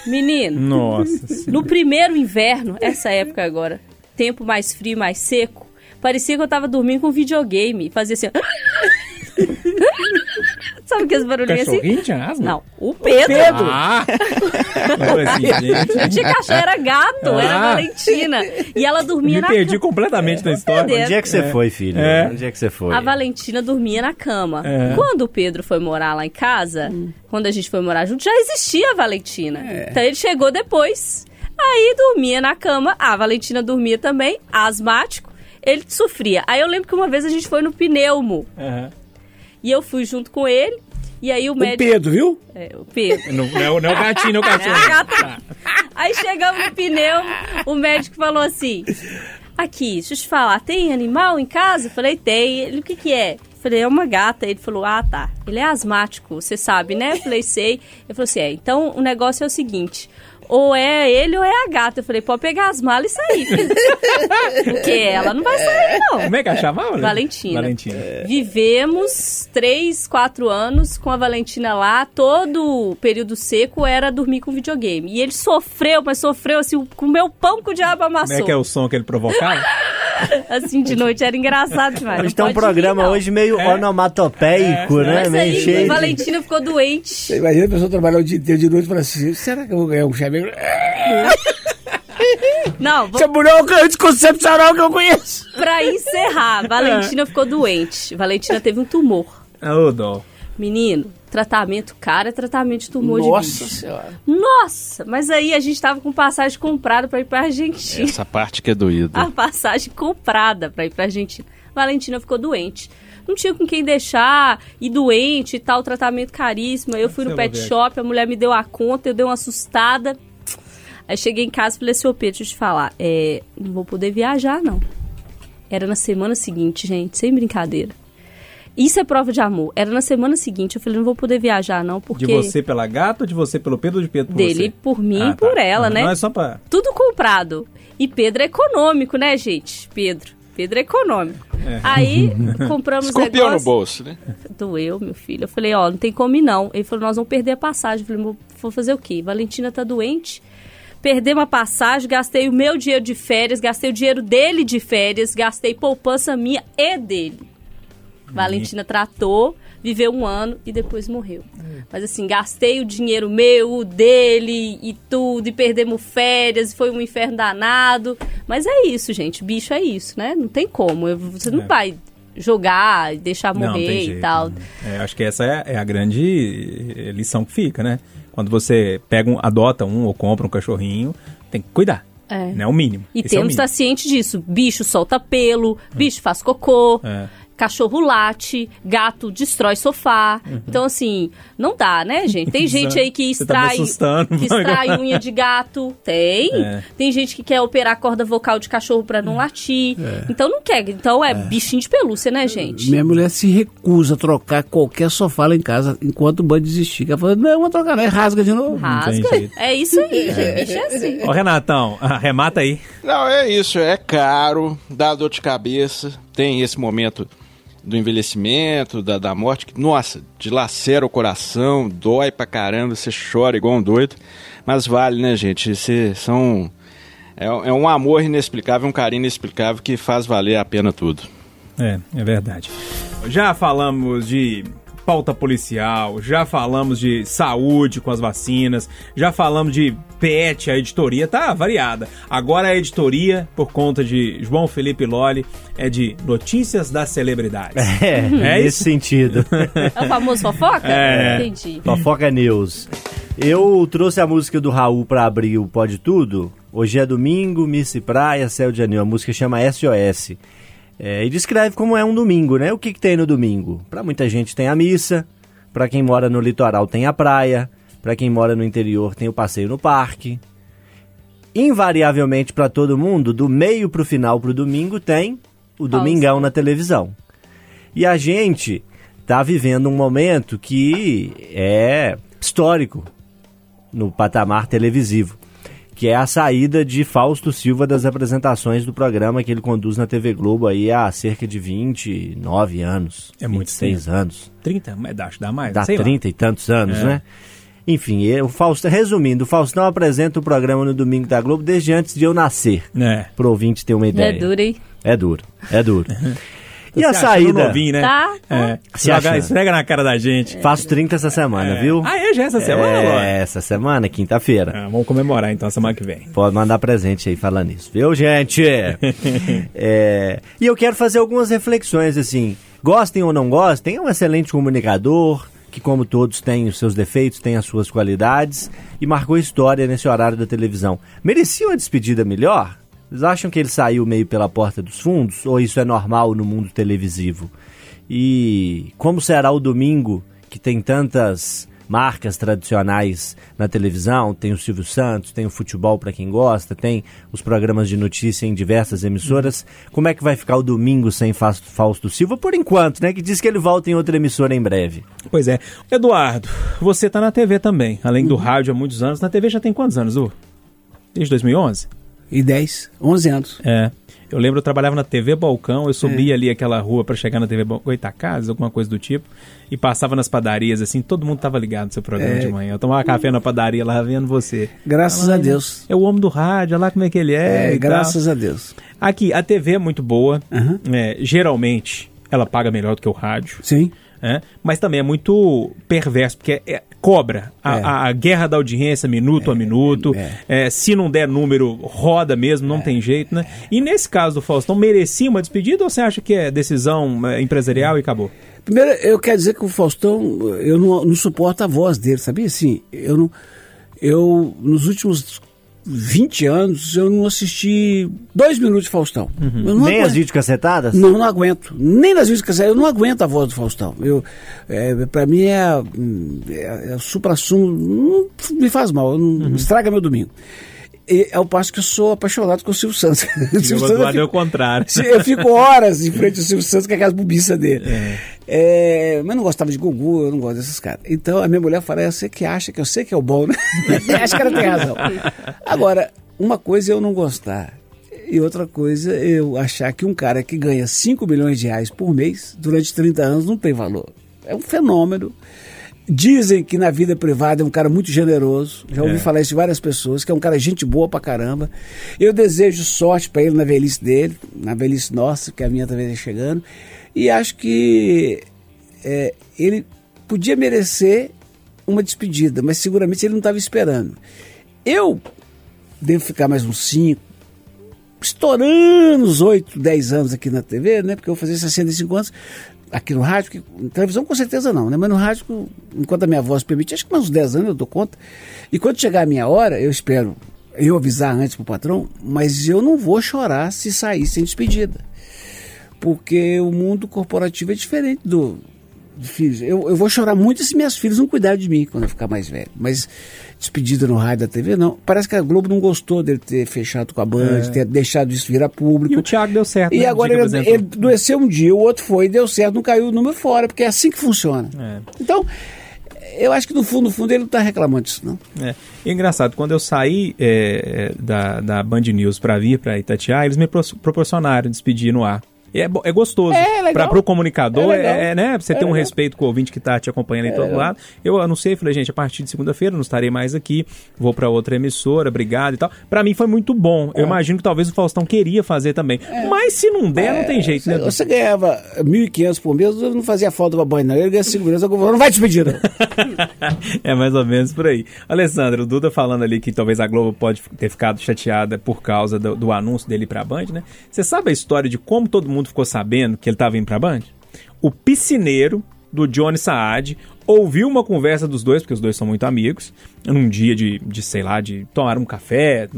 Menino, Nossa. no primeiro inverno, essa época agora, tempo mais frio, mais seco, parecia que eu tava dormindo com videogame. Fazia assim. Sabe aqueles barulhinhos assim? Cachorrinho tinha asma? Não, o Pedro. Ah! Eu assim, gente, Não tinha cachorro, era gato, era Ah. a Valentina. E ela dormia me na perdi cama. completamente na história. Onde é que você foi, filho? É. Onde é que você foi? A Valentina dormia na cama. É. Quando o Pedro foi morar lá em casa, quando a gente foi morar junto, já existia a Valentina. Então ele chegou depois. Aí dormia na cama, a Valentina dormia também, asmático. Ele sofria. Aí eu lembro que uma vez a gente foi no pneumo. Aham. E eu fui junto com ele. E aí o O médico. Pedro, viu? É, o Pedro. Não, não, é o- não é o gatinho, não é o cachorro. É a gata. Aí chegamos no pneumo, o médico falou assim: Aqui, deixa eu te falar, tem animal em casa? Eu falei, tem. Ele, o que que é? Eu falei, é uma gata. Ele falou, ah, tá. Ele é asmático, você sabe, né? Eu falei, sei. Ele falou assim, é, então o negócio é o seguinte. Ou é ele ou é a gata. Eu falei, pode pegar as malas e sair. Porque ela não vai sair, não. Como é que ela chamava? Valentina. Valentina. Vivemos três, quatro anos com a Valentina lá. Todo o período seco era dormir com videogame. E ele sofreu, mas sofreu assim, com o meu pão que o diabo Como amassou. é que é o som que ele provocava? Assim, de noite era engraçado demais. Hoje tem um programa hoje meio onomatopeico, né? Mas meio aí, cheio. Valentina ficou doente. Imagina a pessoa trabalhar o dia inteiro de noite e falar assim: será que eu vou ganhar um chaveiro? Não, vou, Esse é o melhor anticoncepcional que eu conheço. pra encerrar, Valentina ficou doente. Valentina teve um tumor. Ô, dó. Menino, tratamento caro é tratamento de tumor de Nossa senhora. Nossa, mas aí a gente tava com passagem comprada pra ir pra Argentina. Essa parte que é doída. a passagem comprada pra ir pra Argentina. Valentina ficou doente. Não tinha com quem deixar, e doente e tal, tratamento caríssimo. Aí eu fui no Seu pet shop, a mulher me deu a conta, eu dei uma assustada. Aí cheguei em casa e falei assim, ô Pedro, deixa eu te falar, é, não vou poder viajar, não. Era na semana seguinte, gente, sem brincadeira. Isso é prova de amor. Era na semana seguinte, eu falei, não vou poder viajar, não, porque... De você pela gata ou de você pelo Pedro ou de Pedro por Dele você? por mim Ah, e por tá. ela, Não, né? Não é só pra... tudo comprado. E Pedro é econômico, né, gente? Pedro. Pedro é econômico. É. Aí compramos Escorpião no negócio. bolso, né? Doeu, meu filho. Eu falei, ó, não tem como ir, não. Ele falou, nós vamos perder a passagem. Eu falei, vou- fazer o quê? Valentina tá doente. Perdemos a passagem, gastei o meu dinheiro de férias, gastei o dinheiro dele de férias, gastei poupança minha e dele. Valentina tratou, viveu um ano e depois morreu. Mas assim, gastei o dinheiro meu, o dele e tudo, e perdemos férias, e foi um inferno danado. Mas é isso, gente, bicho é isso, né? Não tem como. eu- Você não É. vai jogar e deixar Não, morrer e jeito, tal. né? É, acho que essa é, é a grande lição que fica, né? Quando você pega um, adota um ou compra um cachorrinho, tem que cuidar. É. Né? O mínimo. E Esse é temos que estar ciente disso. Bicho solta pelo, bicho faz cocô, É. cachorro late, gato destrói sofá. Então, assim, não dá, né, gente? Tem gente aí que tá me extrai, assustando. que extrai unha de gato. Tem. É. Tem gente que quer operar a corda vocal de cachorro pra não latir. Então não quer. Então é, bichinho de pelúcia, né, gente? Minha mulher se recusa a trocar qualquer sofá lá em casa enquanto o banho existir. Ela fala, não, vou trocar, não, é rasga de novo. Rasga. É isso aí, gente. Bicho é assim. Ô, Renatão, arremata aí. Não, é isso, é caro, dá dor de cabeça, tem esse momento do envelhecimento, da, da morte, que, nossa, dilacera o coração, dói pra caramba, você chora igual um doido, mas vale, né, gente? Cê, são, é, é um amor inexplicável, um carinho inexplicável que faz valer a pena tudo. É, é verdade. Já falamos de pauta policial, já falamos de saúde com as vacinas, já falamos de pet, a editoria tá variada. Agora a editoria, por conta de João Felipe Lolli, é de notícias das celebridades. É, É nesse isso? sentido. É o famoso fofoca? É. Entendi. Fofoca News. Eu trouxe a música do Raul pra abrir o Pode Tudo. Hoje é domingo, missa e praia, céu de anil. A música chama SOS. É, e descreve como é um domingo, né? O que, que tem no domingo? Pra muita gente tem a missa, pra quem mora no litoral tem a praia, pra quem mora no interior tem o passeio no parque. Invariavelmente pra todo mundo, do meio pro final pro domingo tem o domingão na televisão. E a gente tá vivendo um momento que é histórico no patamar televisivo, que é a saída de Fausto Silva das apresentações do programa que ele conduz na TV Globo aí há cerca de 29 anos. É muito 26 tempo. anos. 30, mas dá, acho que dá mais. Dá sei lá. 30 e tantos anos, É. né? Enfim, o Fausto, resumindo, o Faustão apresenta o programa no domingo da Globo desde antes de eu nascer, É. pro ouvinte ter uma É ideia. duro, hein? É duro, é duro. E a saída? Novinho, né? Tá. É. Se Joga, esfrega na cara da gente. Faço 30 essa semana, É. viu? Ah, é? Já essa semana, É, Ló? essa semana, quinta-feira. Ah, vamos comemorar então semana que vem. Pode mandar presente aí falando isso, viu, gente? É, e eu quero fazer algumas reflexões, assim. Gostem ou não gostem, é um excelente comunicador, que como todos tem os seus defeitos, tem as suas qualidades, e marcou história nesse horário da televisão. Merecia uma despedida melhor? Vocês acham que ele saiu meio pela porta dos fundos? Ou isso é normal no mundo televisivo? E como será o domingo, que tem tantas marcas tradicionais na televisão, tem o Silvio Santos, tem o futebol para quem gosta, tem os programas de notícia em diversas emissoras. Como é que vai ficar o domingo sem Fausto Silva por enquanto, né? Que diz que ele volta em outra emissora em breve. Pois é. Eduardo, você tá na TV também, além do rádio há muitos anos. Na TV já tem quantos anos, Du? Desde 2011? E 10, 11 anos. É. Eu lembro, eu trabalhava na TV Balcão, eu subia ali aquela rua pra chegar na TV Balcão, Goitacazes, alguma coisa do tipo, e passava nas padarias, assim, todo mundo tava ligado no seu programa É. de manhã. Eu tomava café na padaria lá vendo você. Graças a Deus. É o homem do rádio, olha lá como é que ele é. É, graças a Deus. tal. Aqui, a TV é muito boa, é, geralmente ela paga melhor do que o rádio. Sim. É, mas também é muito perverso, porque é- cobra a, É. a- a guerra da audiência minuto a minuto. É, se não der número, roda mesmo, não tem jeito, né? E nesse caso do Faustão, merecia uma despedida ou você acha que é decisão é, empresarial e acabou? Primeiro, eu quero dizer que o Faustão, eu não, não suporto a voz dele, sabia? Assim, eu não. Eu, nos últimos 20 anos, eu não assisti dois minutos de Faustão. Não Nem aguento. as videocassetadas? Não, não aguento. Nem nas músicas, eu não aguento a voz do Faustão. Eu, é, pra mim é, é, é supra-sumo, me faz mal, não, estraga meu domingo. E, ao passo que eu sou apaixonado com o Silvio Santos. O Silvio Santos, eu é o contrário. eu fico horas em frente ao Silvio Santos com aquelas bobiças dele. É, mas eu não gostava de Gugu, eu não gosto desses caras. Então a minha mulher fala, é você que acha que eu sei que é o bom, né? Acho que ela tem razão. Agora, uma coisa é eu não gostar. E outra coisa é eu achar que um cara que ganha 5 milhões de reais por mês, durante 30 anos, não tem valor. É um fenômeno. Dizem que na vida privada é um cara muito generoso. Já ouvi É. falar isso de várias pessoas, que é um cara gente boa pra caramba. Eu desejo sorte pra ele na velhice dele, na velhice nossa, que a minha talvez é chegando. E acho que é, ele podia merecer uma despedida, mas seguramente ele não estava esperando. Eu devo ficar mais uns 5, estourando os 8, 10 anos aqui na TV, né? Porque eu vou fazer 65 anos aqui no rádio, que, na televisão com certeza não, né? Mas no rádio, enquanto a minha voz permite, acho que mais uns 10 anos eu dou conta. E quando chegar a minha hora, eu espero eu avisar antes pro patrão, mas eu não vou chorar se sair sem despedida. Porque o mundo corporativo é diferente do de filhos. Eu, eu vou chorar muito se minhas filhas não cuidarem de mim quando eu ficar mais velho. Mas despedida no rádio da TV, não. Parece que a Globo não gostou dele ter fechado com a Band, ter deixado isso virar público. E o Thiago deu certo, E né? agora Diga, ele, ele adoeceu um dia, o outro foi, deu certo, não caiu o número fora, porque é assim que funciona. É. Então, eu acho que no fundo, no fundo, ele não está reclamando disso, não. É. E engraçado, quando eu saí é, é, da, da Band News pra vir pra Itatiaia, eles me pro- proporcionaram despedir no ar. É, é gostoso. É, legal. Pra, pro comunicador, É é, é, né? Você É ter um legal. respeito com o ouvinte que tá te acompanhando em todo legal. lado. Eu anunciei, falei, gente, a partir de segunda-feira não estarei mais aqui, vou pra outra emissora, obrigado e tal. Pra mim foi muito bom. É. Eu imagino que talvez o Faustão queria fazer também. Mas se não der, não tem jeito, né? Você, ganhava 1.500 por mês, não fazia falta pra banho, não. Ele ganha 5 milhões, eu não vai despedir, não. é mais ou menos por aí. Alessandro, o Duda falando ali que talvez a Globo pode ter ficado chateada por causa do, do anúncio dele pra Band, né? Você sabe a história de como todo mundo ficou sabendo que ele tava indo pra Band? O piscineiro do Johnny Saad ouviu uma conversa dos dois, porque os dois são muito amigos, num dia de, de sei lá, de tomar um café,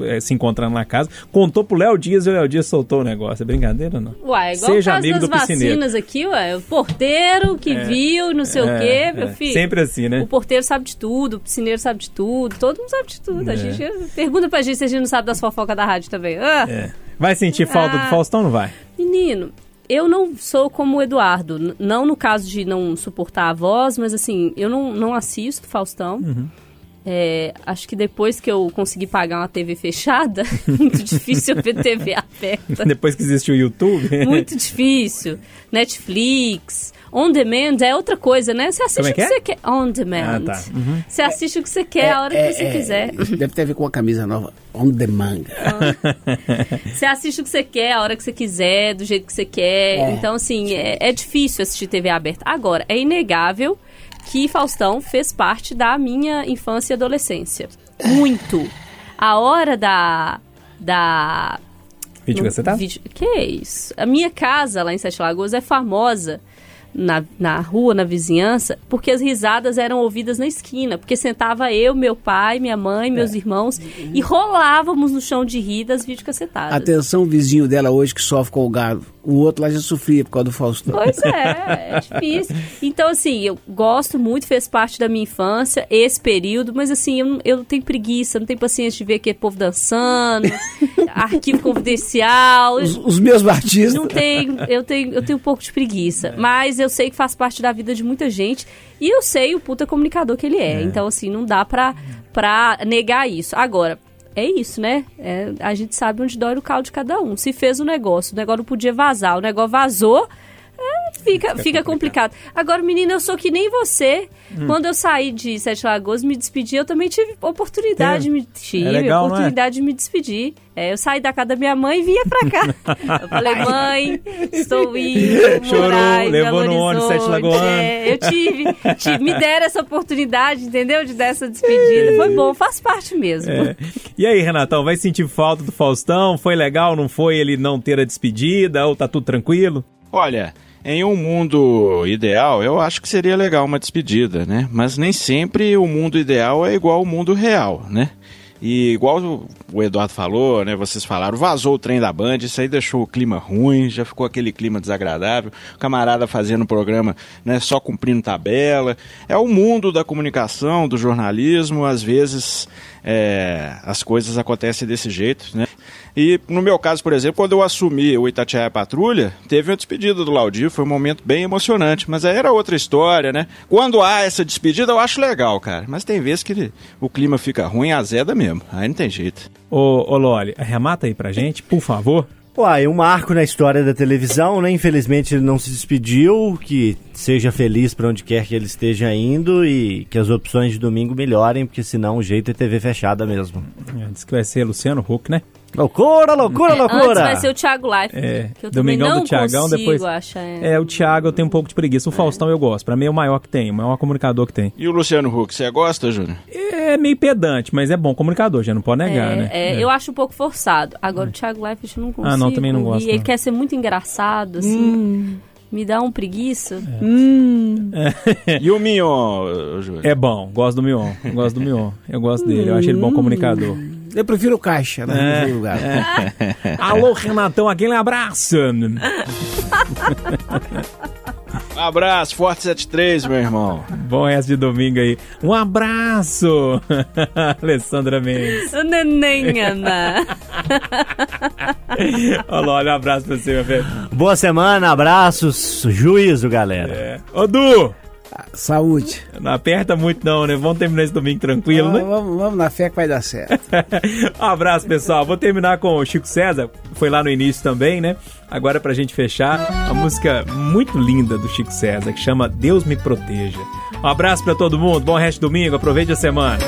eh, se encontrando na casa, contou pro Léo Dias e o Léo Dias soltou o negócio. É brincadeira ou não? Uai, igual Seja o caso amigo das do piscineiro. vacinas aqui, ué. O porteiro que viu, não sei o É, quê, meu é. filho. Sempre assim, né? O porteiro sabe de tudo, o piscineiro sabe de tudo, todo mundo sabe de tudo. É. A gente pergunta pra gente se a gente não sabe das fofocas da rádio também. Ah, É. Vai sentir falta do Ah. Faustão não vai? Menino, eu não sou como o Eduardo. Não no caso de não suportar a voz, mas assim, eu não, não assisto Faustão. É, acho que depois que eu consegui pagar uma TV fechada, muito difícil eu ver TV aberta. Depois que existe o YouTube. Muito difícil. Netflix, on demand é outra coisa, né? Você assiste é o que que é? você quer. On demand. Ah, tá. Uhum. Você assiste o que você quer, a hora que você quiser. Deve ter a ver com a camisa nova. On the manga. Você assiste o que você quer, a hora que você quiser, do jeito que você quer. É. Então, assim, é, é difícil assistir TV aberta. Agora, é inegável que Faustão fez parte da minha infância e adolescência. Muito. A hora da. da Vídeo no que você tá? vídeo- Que é isso? A minha casa lá em Sete Lagoas é famosa na, na rua, na vizinhança, porque as risadas eram ouvidas na esquina. Porque sentava eu, meu pai, minha mãe, meus irmãos e rolávamos no chão de rir das videocassetadas. Atenção, vizinho dela hoje que sofre com o gado. O outro lá já sofria por causa do Faustão. Pois é, é difícil. Então, assim, eu gosto muito, fez parte da minha infância, esse período, mas assim, eu, eu não tenho preguiça, não tenho paciência de ver aquele povo dançando, arquivo confidencial. Os, os meus batistas. Não tenho, eu tenho, eu tenho um pouco de preguiça. Mas eu sei que faz parte da vida de muita gente. E eu sei o puta comunicador que ele é. Então, assim, não dá pra, pra negar isso. Agora, é isso, né? É, a gente sabe onde dói o caldo de cada um. Se fez o negócio, o negócio não podia vazar, o negócio vazou. É, Fica, fica complicado. Agora, menina, eu sou que nem você. Hum. Quando eu saí de Sete Lagoas, me despedi, eu também tive oportunidade de me, tive legal, não é? oportunidade de me despedir. É, eu saí da casa da minha mãe e vinha pra cá. Eu falei, mãe, estou indo Chorou, morar em levou Belo no ônibus. Sete Lagoano. É, eu tive, tive. Me deram essa oportunidade, entendeu? De dar essa despedida. Foi bom, faz parte mesmo. É. E aí, Renatão, vai sentir falta do Faustão? Foi legal, não foi ele não ter a despedida? Ou tá tudo tranquilo? Olha, em um mundo ideal, eu acho que seria legal uma despedida, né? Mas nem sempre o mundo ideal é igual ao mundo real, né? E igual o- Eduardo falou, né? Vocês falaram, vazou o trem da Band, isso aí deixou o clima ruim, já ficou aquele clima desagradável. O camarada fazendo programa, né? Só cumprindo tabela. É o mundo da comunicação, do jornalismo, às vezes é, as coisas acontecem desse jeito, né? E no meu caso, por exemplo, quando eu assumi o Itatiaia Patrulha, teve uma despedida do Laudir, foi um momento bem emocionante, mas aí era outra história, né? Quando há essa despedida, eu acho legal, cara, mas tem vezes que ele- o clima fica ruim, azeda mesmo, aí não tem jeito. Ô, ô Loli, arremata aí pra gente, por favor. Uai, um marco na história da televisão, né? Infelizmente ele não se despediu, que seja feliz pra onde quer que ele esteja indo e que as opções de domingo melhorem, porque senão o jeito é TV fechada mesmo. É, Diz que vai ser Luciano Huck, né? Loucura, loucura, É, Antes loucura! vai ser o Thiago Life. É, que eu também Domingão não do Thiagão, consigo depois- achar. é. É, o Thiago eu tenho um pouco de preguiça. O Faustão eu gosto. Pra mim é o maior que tem, o maior comunicador que tem. E o Luciano Huck, você gosta, Júnior? É meio pedante, mas é bom comunicador, já não pode negar, É, né? é, Eu acho um pouco forçado. Agora o Thiago Leifert eu não consigo. Ah, não, também não gosto, E ele não. quer ser muito engraçado, assim. Me dá um preguiça. E o Mignon, Júnior? É bom, gosto do Mion. eu Gosto do Mion. Eu gosto dele, eu acho ele bom comunicador. Eu prefiro o Caixa, né? É. Lugar. Alô, Renatão, aquele abraço. Um abraço, Forte 73, meu irmão. Bom resto de domingo aí. Um abraço, Alessandra Mendes. O neném, Ana. Olha, olha, um abraço pra você, meu velho. Boa semana, abraços, juízo, galera. É. Ô, Du, Saúde. não aperta muito não, né? Vamos terminar esse domingo tranquilo, Vamos, né? vamos, vamos na fé que vai dar certo. um abraço, pessoal. Vou terminar com o Chico César, foi lá no início também, né? Agora pra gente fechar, uma música muito linda do Chico César, que chama Deus Me Proteja. Um abraço pra todo mundo, bom resto de domingo, aproveite a semana.